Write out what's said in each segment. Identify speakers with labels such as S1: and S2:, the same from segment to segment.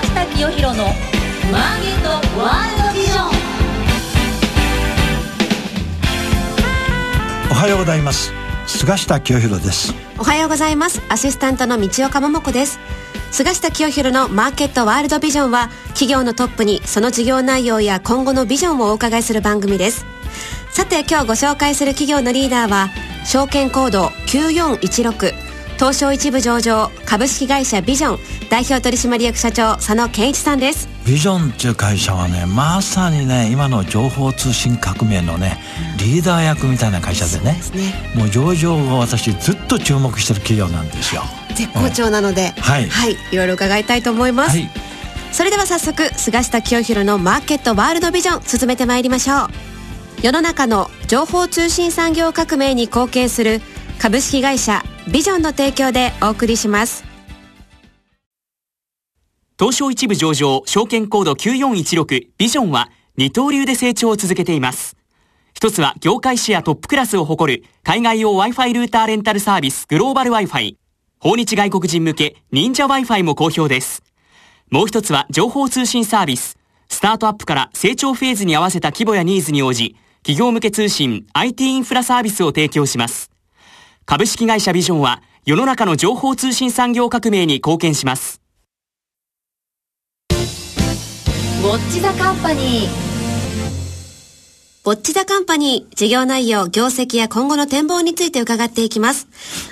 S1: 下清弘のマーケットワールドビジョン。
S2: おはようございます。菅下清弘です。
S3: おはようございます。アシスタントの道岡桃子です。菅下清弘のマーケットワールドビジョンは企業のトップにその事業内容や今後のビジョンをお伺いする番組です。さて今日ご紹介する企業のリーダーは証券コード9416東証一部上場株式会社ビジョン代表取締役社長佐野健一さんです。
S2: ビジョンっていう会社はねまさにね今の情報通信革命のねリーダー役みたいな会社でね、ね、もう上場を私ずっと注目してる企業なんですよ。
S3: 絶好調なので、はい、はい、いろいろ伺いたいと思います、はい、それでは早速菅下清弘のマーケットワールドビジョン進めてまいりましょう。世の中の情報通信産業革命に貢献する株式会社ビジョンの提供でお送りします。
S4: 東証一部上場証券コード9416ビジョンは二刀流で成長を続けています。一つは業界シェアトップクラスを誇る海外用 Wi-Fi ルーターレンタルサービスグローバル Wi-Fi 訪日外国人向け忍者 Wi-Fi も好評です。もう一つは情報通信サービス。スタートアップから成長フェーズに合わせた規模やニーズに応じ企業向け通信 IT インフラサービスを提供します。株式会社ビジョンは世の中の情報通信産業革命に貢献します。
S1: ウォッチザカンパニー。
S3: ウォッチザカンパニー、事業内容、業績や今後の展望について伺っていきます。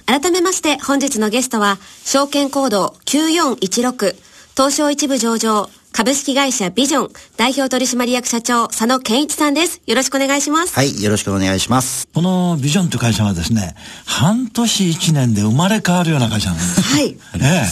S3: 改めまして本日のゲストは、証券コード9416、東証一部上場、株式会社ビジョン代表取締役社長佐野健一さんです。よろしくお願いします。
S5: はい、よろしくお願いします。
S2: このビジョンという会社はですね、半年一年で生まれ変わるような会社なんです。
S3: はい。
S2: え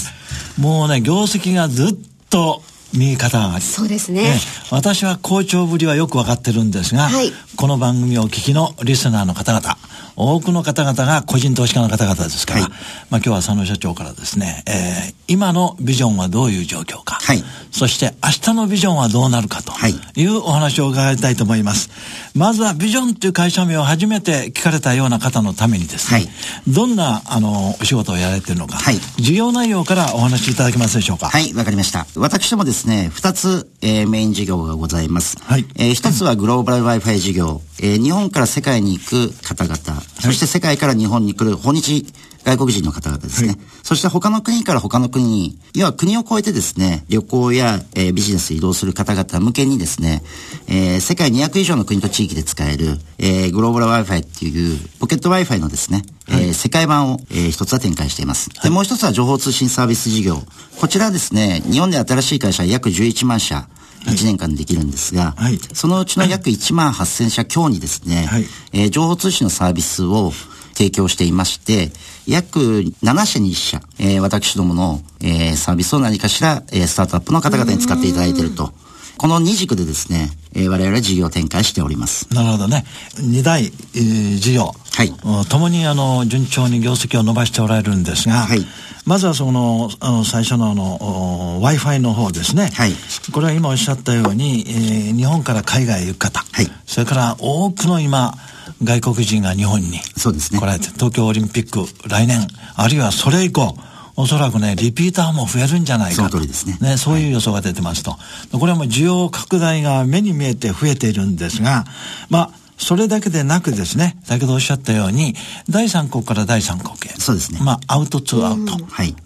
S2: え。もうね、業績がずっと右肩上がり。
S3: そうですね、ね、
S2: 私は好調ぶりはよくわかってるんですが、はい、この番組をお聞きのリスナーの方々、多くの方々が個人投資家の方々ですから、はい、まあ今日は佐野社長からですね、えー、今のビジョンはどういう状況か、はい、そして明日のビジョンはどうなるかとい。うお話を伺いたいと思います。まずはビジョンという会社名を初めて聞かれたような方のためにですね、はい、どんなあのお仕事をやられているのか、はい、事業内容からお話しいただけますでしょうか。
S5: はい、わかりました。私どもですね、二つ、えー、メイン事業がございます。はい、えー、一つはグローバル Wi-Fi 事業、えー、日本から世界に行く方々、そして世界から日本に来る訪日外国人の方々ですね。はい、そして他の国から他の国に、要は国を越えてですね、旅行や、えー、ビジネス移動する方々向けにですね、えー、世界200以上の国と地域で使える、えー、グローバル Wi-Fi っていうポケット Wi-Fi のですね、はい、えー、世界版を、えー、一つは展開しています。で、もう一つは情報通信サービス事業。こちらはですね、日本で新しい会社約11万社、1年間できるんですが、はい、そのうちの約1万8000社強にですね、はい、えー、情報通信のサービスを提供していまして、約7社に1社、えー、私どもの、えー、サービスを何かしら、えー、スタートアップの方々に使っていただいていると。この二軸でですね、えー、我々は事業展開しております。
S2: なるほどね。二大、えー、事業。はい。ともにあの、順調に業績を伸ばしておられるんですが、はい。まずはその、あの、最初のあの、Wi-Fi の方ですね。はい。これは今おっしゃったように、えー、日本から海外へ行く方。はい。それから多くの今、外国人が日本に。来られて、東京オリンピック来年、あるいはそれ以降、おそらくね、リピーターも増えるんじゃないか
S5: と。その通りですね。
S2: ね、そういう予想が出てますと。はい、これはもう需要拡大が目に見えて増えているんですが、まあ、それだけでなくですね、先ほどおっしゃったように、第三国から第三国へ。
S5: そうですね。
S2: まあ、アウトツーアウト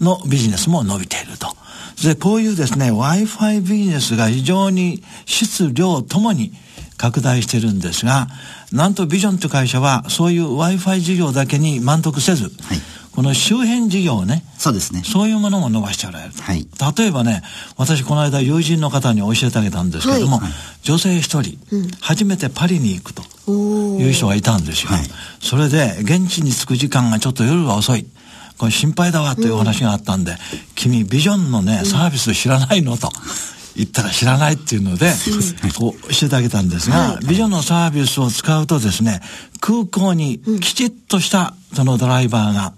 S2: のビジネスも伸びていると。で、こういうですね、Wi-Fi ビジネスが非常に質量ともに拡大してるんですが、なんとビジョンという会社は、そういう Wi-Fi 事業だけに満足せず、はい、この周辺事業ね、
S5: そうですね。
S2: そういうものも伸ばしておられる。はい。例えばね、私この間友人の方に教えてあげたんですけども、はい、女性一人、うん、初めてパリに行くという人がいたんですよ。はい、それで、現地に着く時間がちょっと夜が遅い。これ心配だわという話があったんで、うん、君ビジョンのね、サービス知らないのと。言ったら知らないっていうので、こう教えてあげたんですが、ビジョンのサービスを使うとですね、空港にきちっとしたそのドライバーが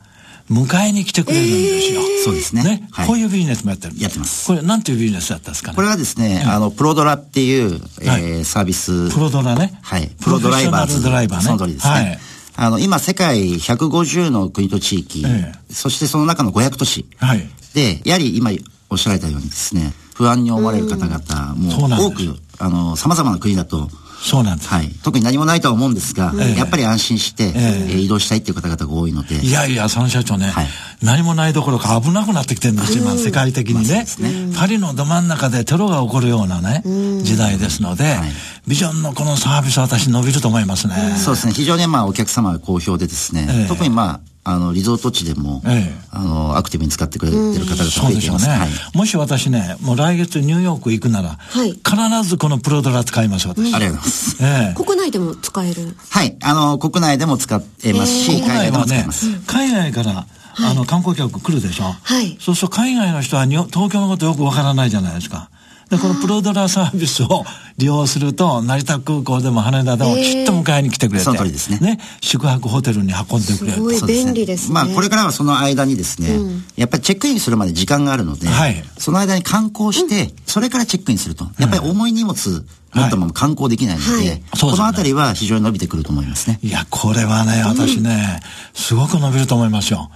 S2: 迎えに来てくれるんですよ。
S5: そうですね。
S2: ね、こういうビジネスもやってる
S5: やってます。
S2: これなんていうビジネスだったんですかね？
S5: これはですね、あの、プロドラっていう、えーサービス。
S2: プロドラね。
S5: はい。プロドライバーズ。
S2: ドライバーね。
S5: その通りですね。はいあの、今、世界150の国と地域、ええ、そしてその中の500都市。はい。で、やはり今おっしゃられたようにですね、不安に思われる方々も多く、あの、様々な国だと、
S2: そうなんです。
S5: はい。特に何もないとは思うんですが、えやっぱり安心して、ええ移動したいっていう方々が多いので。
S2: いやいや、その社長ね、はい、何もないどころか危なくなってきてるんですよ、今、世界的にね,、ね。パリのど真ん中でテロが起こるようなね、時代ですので、はい、ビジョンのこのサービス私伸びると思いますね。
S5: そうですね。非常にまあお客様が好評でですね、特にまあ、あの、リゾート地でも、ええ、あの、アクティブに使ってくれてる方々増えています。ねはい、
S2: もし私ね、もう来月ニューヨーク行くなら、はい、必ずこのプロドラ使います私、
S5: うん。ありがとうございます。
S3: ええ、国内でも使える？
S5: はい。あの、国内でも使えますし、海外でも使えます。
S2: 海外から、あの、観光客来るでしょ？はい。そうすると海外の人は東京のことよくわからないじゃないですか。で、このプロドラサービスを利用すると、成田空港でも羽田でもきっと迎えに来てくれて、
S5: その通りですね。ね、
S2: 宿泊ホテルに運んでくれる。す
S3: ごい便利ですね。
S5: まあ、これからはその間にですね、やっぱりチェックインするまで時間があるので、はい、その間に観光して、それからチェックインすると。やっぱり重い荷物、持ったまま観光できないので、はい、このあたりは非常に伸びてくると思いますね。
S2: いや、これはね、私ね、すごく伸びると思いますよ。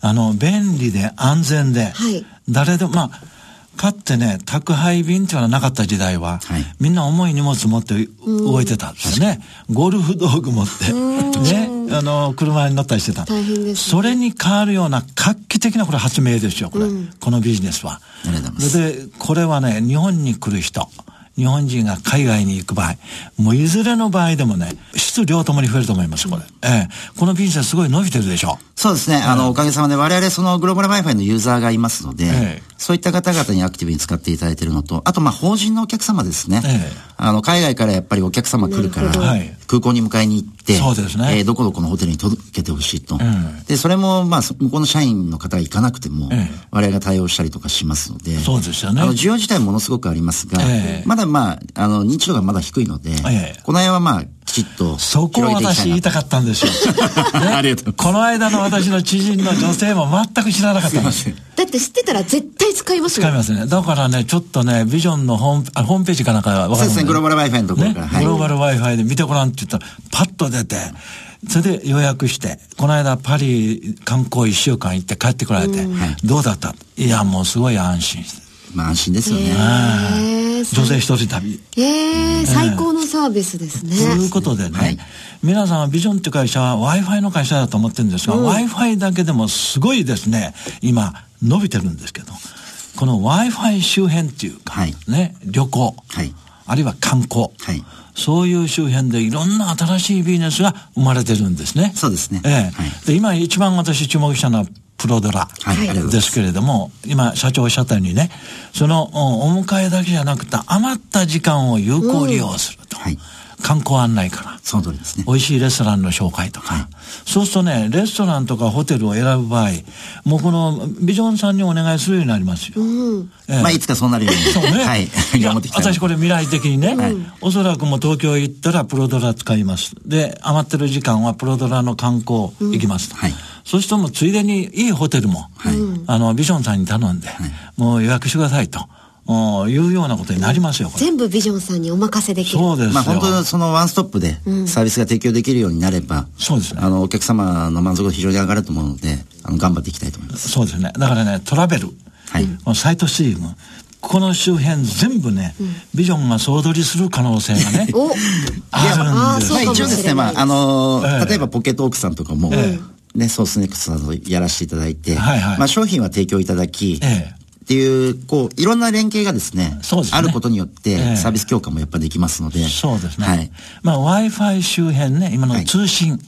S2: あの、便利で安全で、はい、誰でも、まあ、かってね、宅配便っていうのはなかった時代は、はい、みんな重い荷物持って動いてたんですね。ゴルフ道具持って、ね、あの、車に乗ったりしてた。大変です、ね、それに変わるような画期的なこれ発明ですよ、これ。うん、このビジネスは。あ
S5: りがとうございます。
S2: で、これはね、日本に来る人、日本人が海外に行く場合、もういずれの場合でもね、質量ともに増えると思います、これ。ええ。このビジネスすごい伸びてるでしょ。
S5: そうですね。あの、おかげさまで我々そのグローバル Wi-Fi のユーザーがいますので、ええ、そういった方々にアクティブに使っていただいているのと、あとまあ法人のお客様ですね。ええ、あの、海外からやっぱりお客様来るから、空港に迎えに行って、そうですね。えー、どこどこのホテルに届けてほしいと。で、それもまあ、向こうの社員の方が行かなくても、我々が対応したりとかしますので、
S2: そうですよね。あ
S5: の、需要自体ものすごくありますが、まだまあ、あの、認知度がまだ低いので、この辺はまあ、きちっと
S2: そこを私言いたかったんですよ。
S5: ね、ありがとう
S2: この間の私の知人の女性も全く知らなかったんです。
S3: だって知ってたら絶対使います
S2: よ。使いますね。だからね、ちょっとね、ビジョンのホームあホームページかなんか
S5: わかるね、グローバル Wi-Fi のところから。
S2: ねはい、グローバル Wi-Fi で見てごらんって言ったら、パッと出て、それで予約して、この間パリ観光一週間行って帰ってこられて、どうだった？いや、もうすごい安心して。
S5: まあ安心ですよね。
S2: 女性一人旅。
S3: ええ最高のサービスですね。
S2: ということでね、はい、皆さんはビジョンっていう会社は Wi-Fi の会社だと思ってるんですが、うん、Wi-Fi だけでもすごいですね、今伸びてるんですけど、この Wi-Fi 周辺っていうか、はい、ね、旅行、はい、あるいは観光、はい、そういう周辺でいろんな新しいビジネスが生まれてるんですね。
S5: そうですね。
S2: ええはい、で今一番私注目したのはプロドラですけれども、今社長おっしゃったようにね、そのお迎えだけじゃなくて余った時間を有効利用すると。はい観光案内から。
S5: その通りですね。
S2: 美味しいレストランの紹介とか。はい、そうするとね、レストランとかホテルを選ぶ場合、もうこのビジョンさんにお願いするようになりますよ。うん、
S5: えー、まあ、いつかそうなるように。そうね。はい。
S2: 私これ未来的にね、はい、おそらくもう東京行ったらプロドラ使います。で、余ってる時間はプロドラの観光行きますと。うん、はい。そうするともうついでにいいホテルも、はい、あの、ビジョンさんに頼んで、はい、もう予約してくださいと。いうようなことになりますよ、
S3: 全部ビジョンさんにお任せできる。
S2: そうです
S5: まあ本当にそのワンストップでサービスが提供できるようになれば、うん、そうですね。あの、お客様の満足度非常に上がると思うので、あの、頑張っていきたいと思います。
S2: そうですね。だからね、トラベル、はい、サイトスリーム、この周辺全部ね、うん、ビジョンが総取りする可能性がね、
S5: あるんです。まあ一応ですね、まあ、あのーえー、例えばポケットオークさんとかも、えーね、ソースネクストなどやらせていただいて、はいはい、まあ商品は提供いただき、ええ、っていう、こう、いろんな連携がですね、そうですね。あることによって、サービス強化もやっぱできますので。
S2: そうですね。はい。まあ Wi-Fi 周辺ね、今の通信、はい、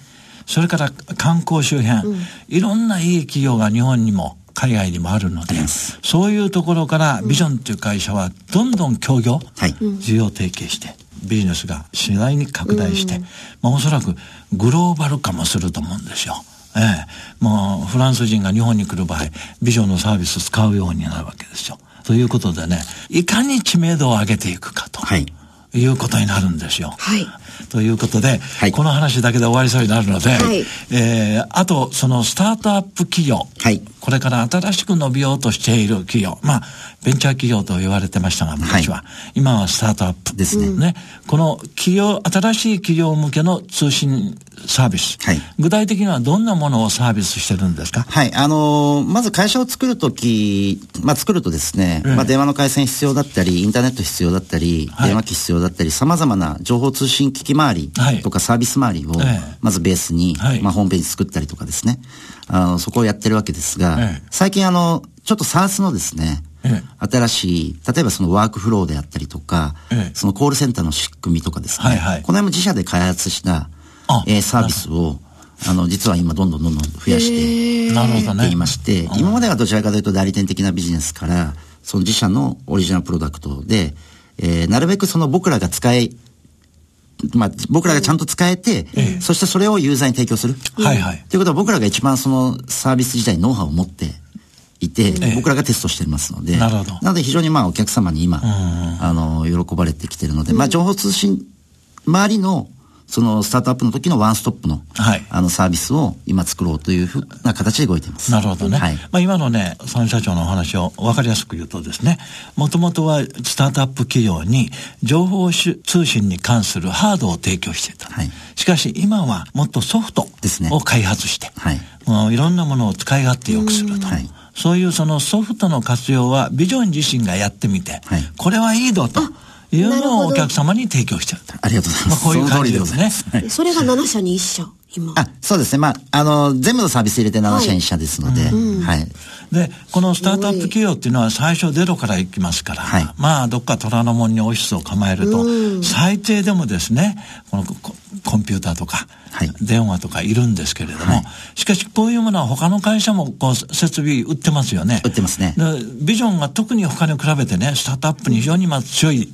S2: それから観光周辺、うん、いろんないい企業が日本にも、海外にもあるので、そういうところからビジョンという会社はどんどん協業、はい、需要提携して、ビジネスが次第に拡大して、まあおそらくグローバル化もすると思うんですよ。ええ、もうフランス人が日本に来る場合、ビジョンのサービスを使うようになるわけですよ。ということでね、いかに知名度を上げていくかと。はい。いうことになるんですよ。はい。ということで、
S5: はい。
S2: この話だけで終わりそうになるので、
S3: はい。
S2: えーあと、そのスタートアップ企業、
S5: はい。
S2: これから新しく伸びようとしている企業、まあ、ベンチャー企業と言われてましたが、昔は、今はスタートアップ。
S5: ですね。
S2: ね。この企業、新しい企業向けの通信サービス、
S5: はい。
S2: 具体的にはどんなものをサービスしてるんですか？
S5: はい。あのーまず会社を作るとき、まあ、作るとですね、まあ、電話の回線必要だったり、インターネット必要だったり、
S2: はい。
S5: 電話機必要だったり、様々な情報通信機器周り
S2: はい。
S5: とかサービス周りを
S2: ええ、
S5: まずベースに、
S2: はい。
S5: まあ、ホームページ作ったりとかですね、あの、そこをやってるわけですが、
S2: ええ。
S5: 最近あの、ちょっと SARS のですね、
S2: え
S5: 新しい、例えばそのワークフローであったりとか、
S2: ええ。
S5: そのコールセンターの仕組みとかですね、
S2: はいはい。
S5: この辺も自社で開発した
S2: あ、
S5: えーサービスを、あの、実は今どんどんどんどん増やして、
S2: なるほどね。
S5: いまして、今まではどちらかというと代理店的なビジネスから、その自社のオリジナルプロダクトで、えーなるべくその僕らが使い、まあ、僕らがちゃんと使えて、そしてそれをユーザーに提供する。
S2: はいはい。
S5: ということは僕らが一番そのサービス自体にノウハウを持っていて、僕らがテストしてますので、
S2: なるほど。
S5: なので非常にまあお客様に今、あの、喜ばれてきてるので、まあ情報通信周りの、そのスタートアップの時のワンストップの、
S2: はい
S5: あのサービスを今作ろうというふうな形で動いています。
S2: なるほどね。
S5: はい。
S2: まあ今のね、三社長のお話を分かりやすく言うとですね、もともとはスタートアップ企業に情報し通信に関するハードを提供していた。
S5: はい
S2: しかし今はもっとソフト
S5: ですね
S2: を開発して、
S5: はい
S2: もういろんなものを使い勝手よくすると。
S5: はい
S2: そういうそのソフトの活用はビジョン自身がやってみて、
S5: はい
S2: これはいいぞというのをお客様に提供してると。
S5: ありがとうございます。
S2: まあこういう感じですね
S5: すはい
S3: それが7社に1社、今。
S5: あ、そうですね。まあ、あの、全部のサービス入れて7社1社ですので、はい。
S2: で、このスタートアップ企業っていうのは最初ゼロから行きますから、
S5: はい
S2: まあ、どっか虎ノ門にオフィスを構えると、最低でもですね、このココンピューターとか、
S5: はい
S2: 電話とかいるんですけれども、
S5: はい
S2: しかしこういうものは他の会社もこう設備売ってますよね。
S5: 売ってますね
S2: でビジョンが特に他に比べてね、スタートアップに非常にまあ強い、
S5: はい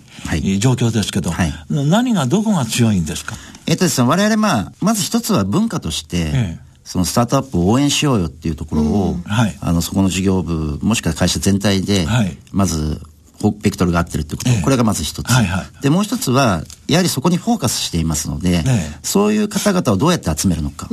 S2: 状況ですけど、
S5: はい。
S2: 何がどこが強いんですか？
S5: えっとですね、我々まあ、まず一つは文化として、
S2: ええ。
S5: そのスタートアップを応援しようよっていうところを、
S2: はい。
S5: あの、そこの事業部、もしくは会社全体で、
S2: はい。
S5: まず、ほベクトルが合ってるってこと、
S2: ええ。
S5: これがまず一つ、
S2: はいはい。
S5: で、もう一つは、やはりそこにフォーカスしていますので、
S2: ええ。
S5: そういう方々をどうやって集めるのか、っ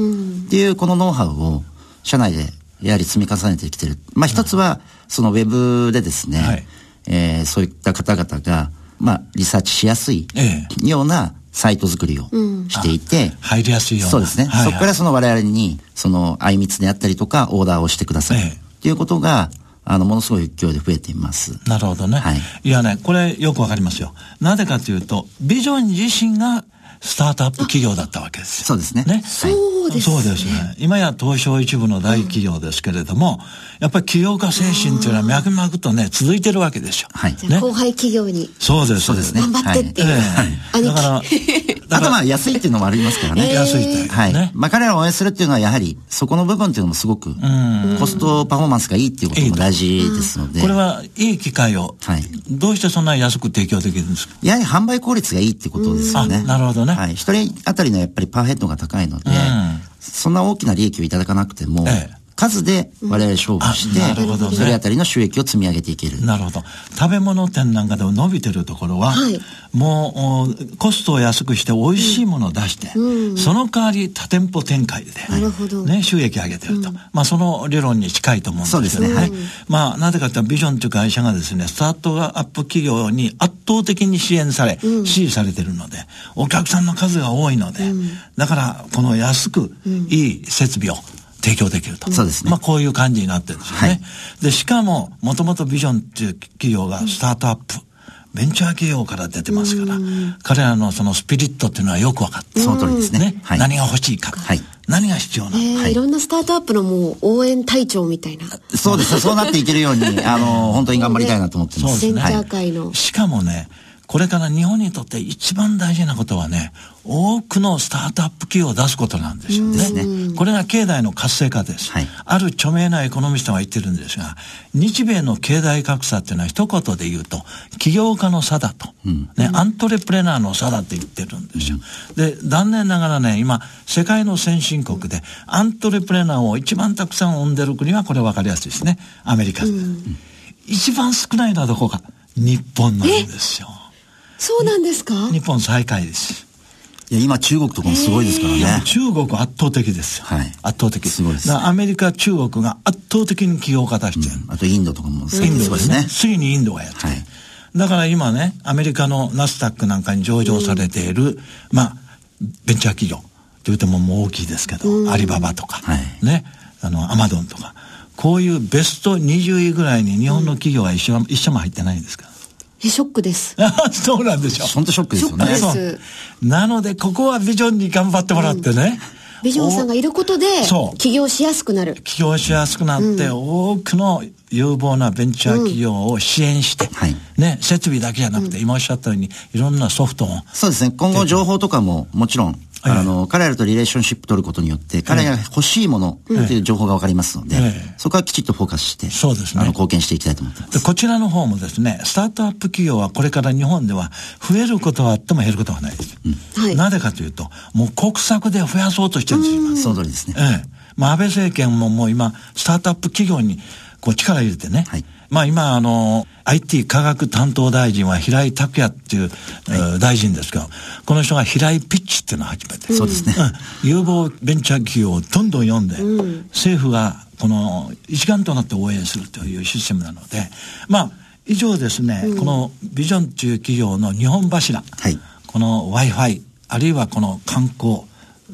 S5: ていうこのノウハウを、社内でやはり積み重ねてきてる。まあ一つは、そのウェブでですね、
S2: はい。
S5: えーそういった方々が、まあ、リサーチしやすい
S2: え
S5: ようなサイト作りをしていて、
S2: 入りやすいような。
S5: そうですね。
S2: はいはい
S5: そこからその我々に、その、相密であったりとか、オーダーをしてください。
S2: ええ
S5: っていうことが、あの、ものすごい勢いで増えています。
S2: なるほどね。
S5: はい
S2: い、やね、これよくわかりますよ。なぜかというと、ビジョン自身がスタートアップ企業だったわけですよ。
S5: そうですね
S2: ね。
S3: そうですね
S2: そうですね。今や東証一部の大企業ですけれども、やっぱり起業家精神っていうのは脈々とね、続いてるわけですよ。
S5: はい。
S3: じゃあ後輩企業に
S2: そうです。
S5: そうですね
S3: 頑張ってっていう。
S2: ええ
S3: 兄
S2: だから、
S5: あとまあ、安いっていうのもありますからね。
S2: 安いって。
S5: はい。
S2: ね。
S5: まあ、彼らを応援するっていうのは、やはり、そこの部分っていうのもすごく、コストパフォーマンスがいいっていうことも大事ですので、
S2: これはいい機会を、
S5: はい
S2: どうしてそんなに安く提供できるんですか？
S5: やはり販売効率がいいってことですよね。
S2: あなるほどね
S5: はい。一人当たりのやっぱりパーヘッドが高いので、
S2: ん
S5: そんな大きな利益をいただかなくても、
S2: ええ
S5: 数で我々勝負して、
S2: あなるほどね。
S5: それあたりの収益を積み上げていける。
S2: なるほど。食べ物店なんかでも伸びてるところは、
S3: はい。
S2: もうおコストを安くして美味しいものを出して、その代わり多店舗展開で、
S3: なるほど。
S2: ね、収益上げてると。まあその理論に近いと思うんですけどね。
S5: そうですね。
S2: まあなぜかというとビジョンという会社がですね、スタートアップ企業に圧倒的に支援され、支持されてるので、お客さんの数が多いので、だからこの安くいい設備を提供できると。
S5: そうですね
S2: まあこういう感じになってるんですよね。
S5: はい
S2: で、しかも、もともとビジョンっていう企業がスタートアップ、ベンチャー企業から出てますから、彼らのそのスピリットっていうのはよく分かって
S5: その通りですね。
S2: ね、
S5: はい。
S2: 何が欲しいか、
S5: はい
S2: 何が必要なのか、
S3: えー
S5: はい
S3: いろんなスタートアップのもう応援隊長みたいな。
S5: そうですね。そうなっていけるように、あの、本当に頑張りたいなと思ってます。
S2: そうですね
S3: ベンチャー
S5: はい。
S3: 界の。
S2: しかもね、これから日本にとって一番大事なことはね、多くのスタートアップ企業を出すことなんですよね。これが経済の活性化です。
S5: はい
S2: ある著名なエコノミストが言ってるんですが、日米の経済格差っていうのは一言で言うと、起業家の差だと、ね、アントレプレナーの差だって言ってるんですよ。で、残念ながらね、今、世界の先進国で、アントレプレナーを一番たくさん生んでる国は、これ分かりやすいですね。アメリカ。一番少ないのはどこか日本なんですよ。
S3: そうなんですか？
S2: 日本最下位です。
S5: いや、今中国とかもすごいですからね。
S2: 中国圧倒的ですよ。
S5: はい
S2: 圧倒的。
S5: すごいです
S2: だからアメリカ、中国が圧倒的に企業家出してる。
S5: あとインドとかもすごい
S2: インドですね
S5: ね。。
S2: 次にインドがやってる。
S5: はい
S2: だから今ね、アメリカのナスダックなんかに上場されている、まあ、ベンチャー企業と言ってももう大きいですけど、アリババとか、
S5: はい
S2: ね、あの、アマゾンとか、こういうベスト20位ぐらいに日本の企業は一緒,、一緒も入ってないんですか
S3: え、ショックです。
S2: あ そうなんでしょ。
S5: 本当ショックですよね。
S3: ショック
S2: そう
S3: です
S2: なので、ここはビジョンに頑張ってもらってね。
S3: ビジョンさんがいることで、
S2: そう
S3: 起業しやすくなる。
S2: 起業しやすくなって、多くの有望なベンチャー企業を支援して、
S5: はい
S2: ね、設備だけじゃなくて、今おっしゃったように、いろんなソフトを、
S5: そうですね。今後情報とかももちろん、
S2: はい
S5: あの、彼らとリレーションシップ取ることによって、彼らが欲しいものという情報がわかりますので、
S2: ええ。
S5: そこはきちっとフォーカスして、
S2: そうですね。
S5: あの、貢献していきたいと思ってま。
S2: ですこちらの方もですね、スタートアップ企業はこれから日本では増えることはあっても減ることはないです。
S3: はい。
S2: なぜかというと、もう国策で増やそうとしてるんですよ、今。
S5: その通りですね。
S2: ええ。まあ、安倍政権ももう今、スタートアップ企業にこう力入れてね。
S5: はい。
S2: まあ今、あの、IT 科学担当大臣は平井拓也っていう、えー大臣ですけど、この人が平井ピッチっていうのを始めて。
S5: そうですね。
S2: うん。有望ベンチャー企業をどんどん読んで、政府がこの一丸となって応援するというシステムなので、まあ、以上ですね、このビジョンという企業の日本柱、
S5: はい。
S2: この Wi-Fi、あるいはこの観光、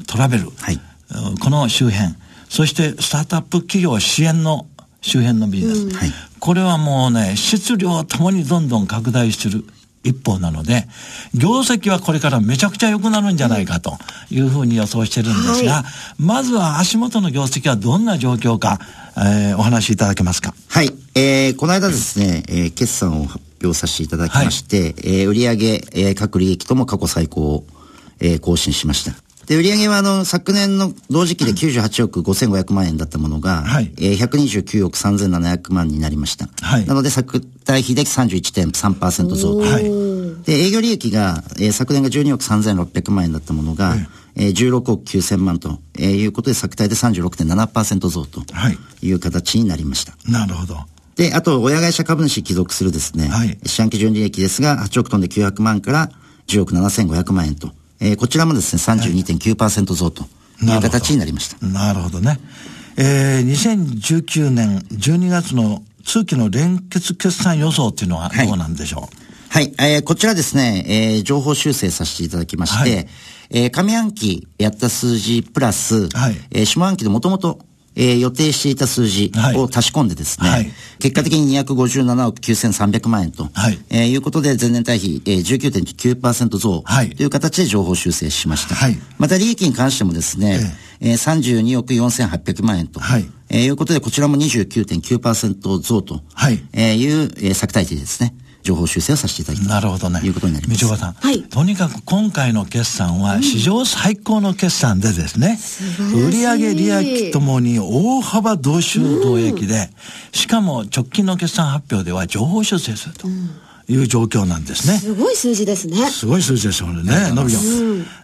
S2: トラベル、
S5: はい。
S2: うん。この周辺、そしてスタートアップ企業支援の周辺のビジネス、
S5: はい
S2: これはもうね、質量ともにどんどん拡大する一方なので、業績はこれからめちゃくちゃ良くなるんじゃないかというふうに予想してるんですが、
S3: は
S2: まずは足元の業績はどんな状況か、えーお話しいただけますか？
S5: はい。えー、この間ですね、えー、決算を発表させていただきまして、えー、売上、えー、各利益とも過去最高を、えー、更新しました。で、売上はあの、昨年の同時期で98億5500万円だったものが、
S2: はい
S5: えー、129億3700万になりました。
S2: はい
S5: なので、昨対比で31.3%増と。
S2: はい。
S5: で、営業利益が、えー昨年が12億3600万円だったものが、えー、16億9000万と、えーいうことで、昨対で36.7%増と
S2: はい
S5: いう形になりました。
S2: なるほど。
S5: で、あと、親会社株主帰属するですね、
S2: はい
S5: 四半期純利益ですが、8億トンで900万から10億7500万円と、えーこちらもですね、32.9%増という形になりました。
S2: なるほどね。えー、2019年12月の通期の連結決算予想っていうのは
S5: はい。
S2: どうなんでしょ
S5: はい、えーこちらですね、えー情報修正させていただきまして、
S2: はい。
S5: えー上半期やった数字プラス、
S2: はい。
S5: えー下半期でもともと、えー予定していた数字
S2: はい。
S5: を足し込んでですね、
S2: はい。
S5: 結果的に257億9300万円と、
S2: はい。
S5: えーいうことで前年対比、えー、19.9%増
S2: はい。
S5: という形で情報修正しました。
S2: はい。
S5: また利益に関してもですね、えー、32億4800万円と、
S2: はい。
S5: えーいうことでこちらも29.9%増と、
S2: はい。
S5: えーいう、えー、作体でですね、情報修正をさせていただき
S2: うなるほどね。
S5: ということになります。
S2: 道岡さん。
S3: はい
S2: とにかく今回の決算は史上最高の決算でですね、
S3: 晴らしい
S2: 売上利益ともに大幅同収同益で、しかも直近の決算発表では情報修正するという状況なんですね。
S3: すごい数字ですね。
S2: すごい数字ですよね、伸びよ。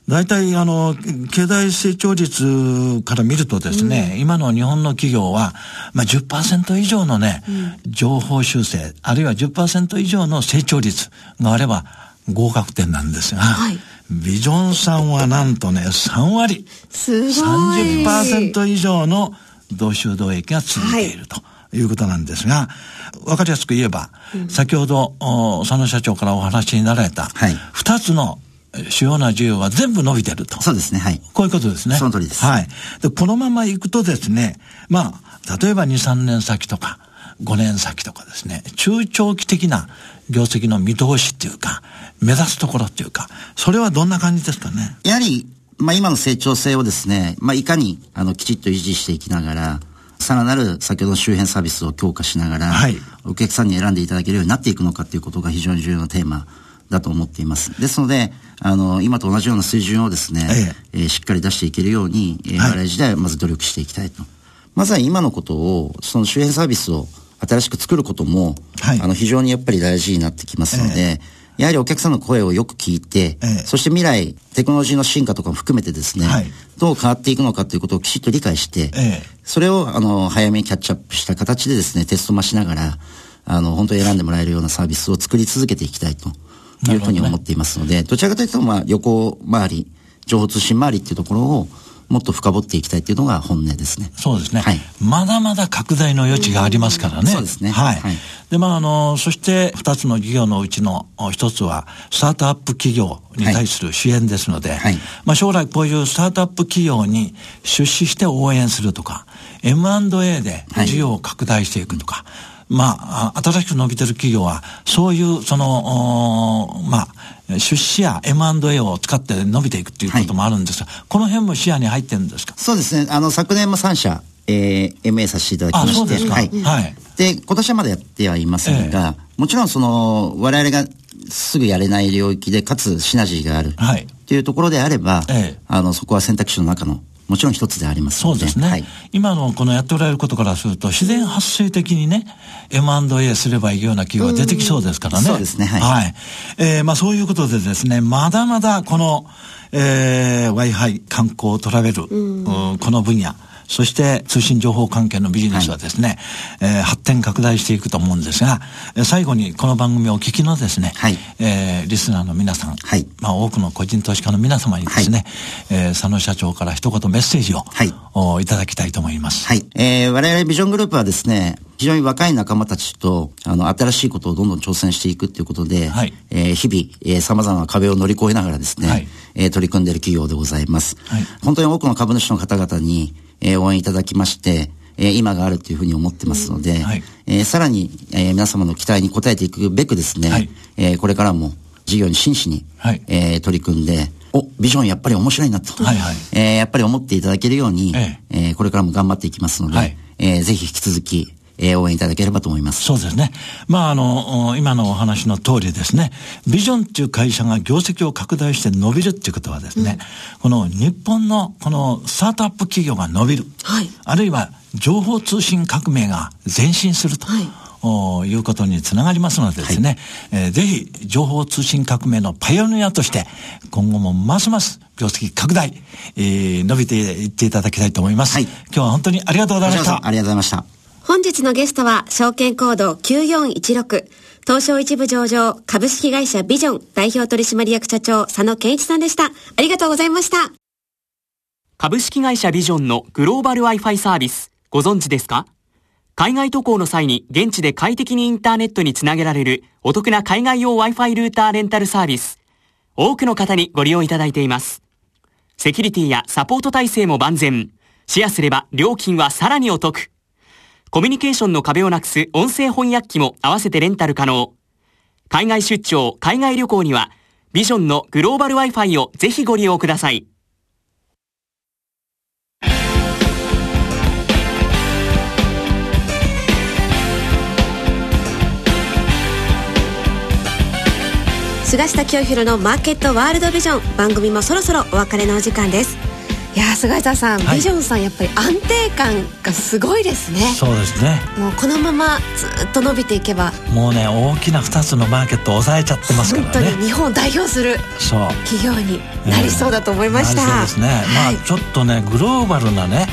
S2: 大体、あの、経済成長率から見るとですね、今の日本の企業は、まあ10%以上のね、情報修正、あるいは10%以上の成長率があれば合格点なんですが、
S3: はい
S2: ビジョンさんはなんとね、3割、
S3: すごい。
S2: 30%以上の同収同益が続いていると。いうことなんですが、わかりやすく言えば、先ほど、お佐野社長からお話になられた、
S5: はい
S2: 二つのえー主要な需要は全部伸びてると。
S5: そうですね、はい。
S2: こういうことですね。
S5: その通りです
S2: はい。で、このまま行くとですね、まあ、例えば2、3年先とか、5年先とかですね、中長期的な業績の見通しっていうか、目指すところっていうか、それはどんな感じですかね？
S5: やはり、まあ今の成長性をですね、まあいかに、あの、きちっと維持していきながら、さらなる先ほどの周辺サービスを強化しながら、
S2: はい。
S5: お客さんに選んでいただけるようになっていくのかということが非常に重要なテーマだと思っています。ですので、あの、今と同じような水準をですね、えーしっかり出していけるように、えー
S2: はい。
S5: 我々時代はまず努力していきたいと。まずは今のことを、その周辺サービスを新しく作ることも、
S2: はい。
S5: あの、非常にやっぱり大事になってきますので、やはりお客さんの声をよく聞いて、
S2: ええ。
S5: そして未来、テクノロジーの進化とかも含めてですね、
S2: はい。
S5: どう変わっていくのかということをきちっと理解して、
S2: ええ。
S5: それを、あの、早めにキャッチアップした形でですね、テストもしながら、あの、本当に選んでもらえるようなサービスを作り続けていきたいというふうに思っていますので、どちらかというと、まあ、旅行周り情報通信周りっていうところをもっと深掘っていきたいっていうのが本音ですね。
S2: そうですね。はい、まだまだ拡大の余地がありますからね。
S5: そうですね。
S2: はい。はい、で、まあ、あの、そして二つの事業のうちの一つは、スタートアップ企業に対する支援ですので、はい、まあ、将来こういうスタートアップ企業に出資して応援するとか、M&A で事業を拡大していくとか、まあ、新しく伸びてる企業は、そういう、その、まあ、出資や M&A を使って伸びていくっていうこともあるんですが、はい、この辺も視野に入ってるんですか？
S5: そうですね。あの、昨年も3社、えー、MA させていただきまして。そうですか。はい。はい、で、今年はまだやってはいませんが、えー、もちろんその、我々がすぐやれない領域で、かつシナジーがある。はい。っていうところであれば、えー、あの、そこは選択肢の中のもちろん一つであります
S2: そうですね、はい、今のこのやっておられることからすると、自然発生的にね、M&A すればいいような企業が出てきそうですからね。
S5: そうですね、はい。
S2: はい。えー、まあそういうことでですね、まだまだこの、えー、Wi-Fi 観光トラベル、この分野、そして通信情報関係のビジネスはですね、はい、えー、発展拡大していくと思うんですが、最後にこの番組をお聞きのですね、はい、えー、リスナーの皆さん、はい、まあ多くの個人投資家の皆様にですね、はい、えー、佐野社長から一言メッセージを、はい、おいただきたいと思います。
S5: はい。えー、我々ビジョングループはですね、非常に若い仲間たちと、あの、新しいことをどんどん挑戦していくっていうことで、はい、えー、日々、えー、様々な壁を乗り越えながらですね、はい、えー、取り組んでいる企業でございます。はい、本当に多くの株主の方々に、えー、応援いただきまして、えー、今があるというふうに思ってますので、はい、えー、さらに、えー、皆様の期待に応えていくべくですね、はい、えー、これからも事業に真摯に、はい、えー、取り組んで、お、ビジョンやっぱり面白いなと、はいはい、えー、やっぱり思っていただけるように、ええ。ー、これからも頑張っていきますので、はい、えー、ぜひ引き続き、えー、応援いただければと思います。
S2: そうですね。まあ、あの、今のお話の通りですね、ビジョンっていう会社が業績を拡大して伸びるっていうことはですね、うん、この日本のこのスタートアップ企業が伸びる。はい。あるいは情報通信革命が前進すると。はいおいうことにつながりますのでですね、はい、えー、ぜひ情報通信革命のパイオニアとして今後もますます業績拡大、えー、伸びていっていただきたいと思います、はい、今日は本当にありがとうございました
S5: ありがとうございました
S3: 本日のゲストは、証券コード9416、東証一部上場株式会社ビジョン代表取締役社長佐野健一さんでした。ありがとうございました。
S4: 株式会社ビジョンのグローバル Wi-Fi サービス、ご存知ですか？海外渡航の際に現地で快適にインターネットにつなげられるお得な海外用 Wi-Fi ルーターレンタルサービス。多くの方にご利用いただいています。セキュリティやサポート体制も万全。シェアすれば料金はさらにお得。コミュニケーションの壁をなくす音声翻訳機も合わせてレンタル可能。海外出張、海外旅行には、ビジョンのグローバル Wi-Fi をぜひご利用ください。
S3: 菅下清弘のマーケットワールドビジョン番組もそろそろお別れのお時間ですいや菅井さん、はい、ビジョンさんやっぱり安定感がすごいですね。
S2: そうですね。
S3: もうこのままずっと伸びていけば。
S2: もうね大きな2つのマーケットを抑えちゃってますからね。
S3: 本当に日本を代表する企業になりそうだと思いました、えー、
S2: そうですね、はい、まあちょっとねグローバルなね、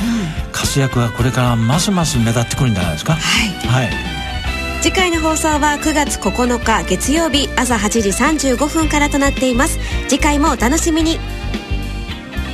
S2: うん、活躍がこれからますます目立ってくるんじゃないですか。はい、はい。
S3: 次回の放送は9月9日月曜日朝8時35分からとなっています。次回もお楽しみに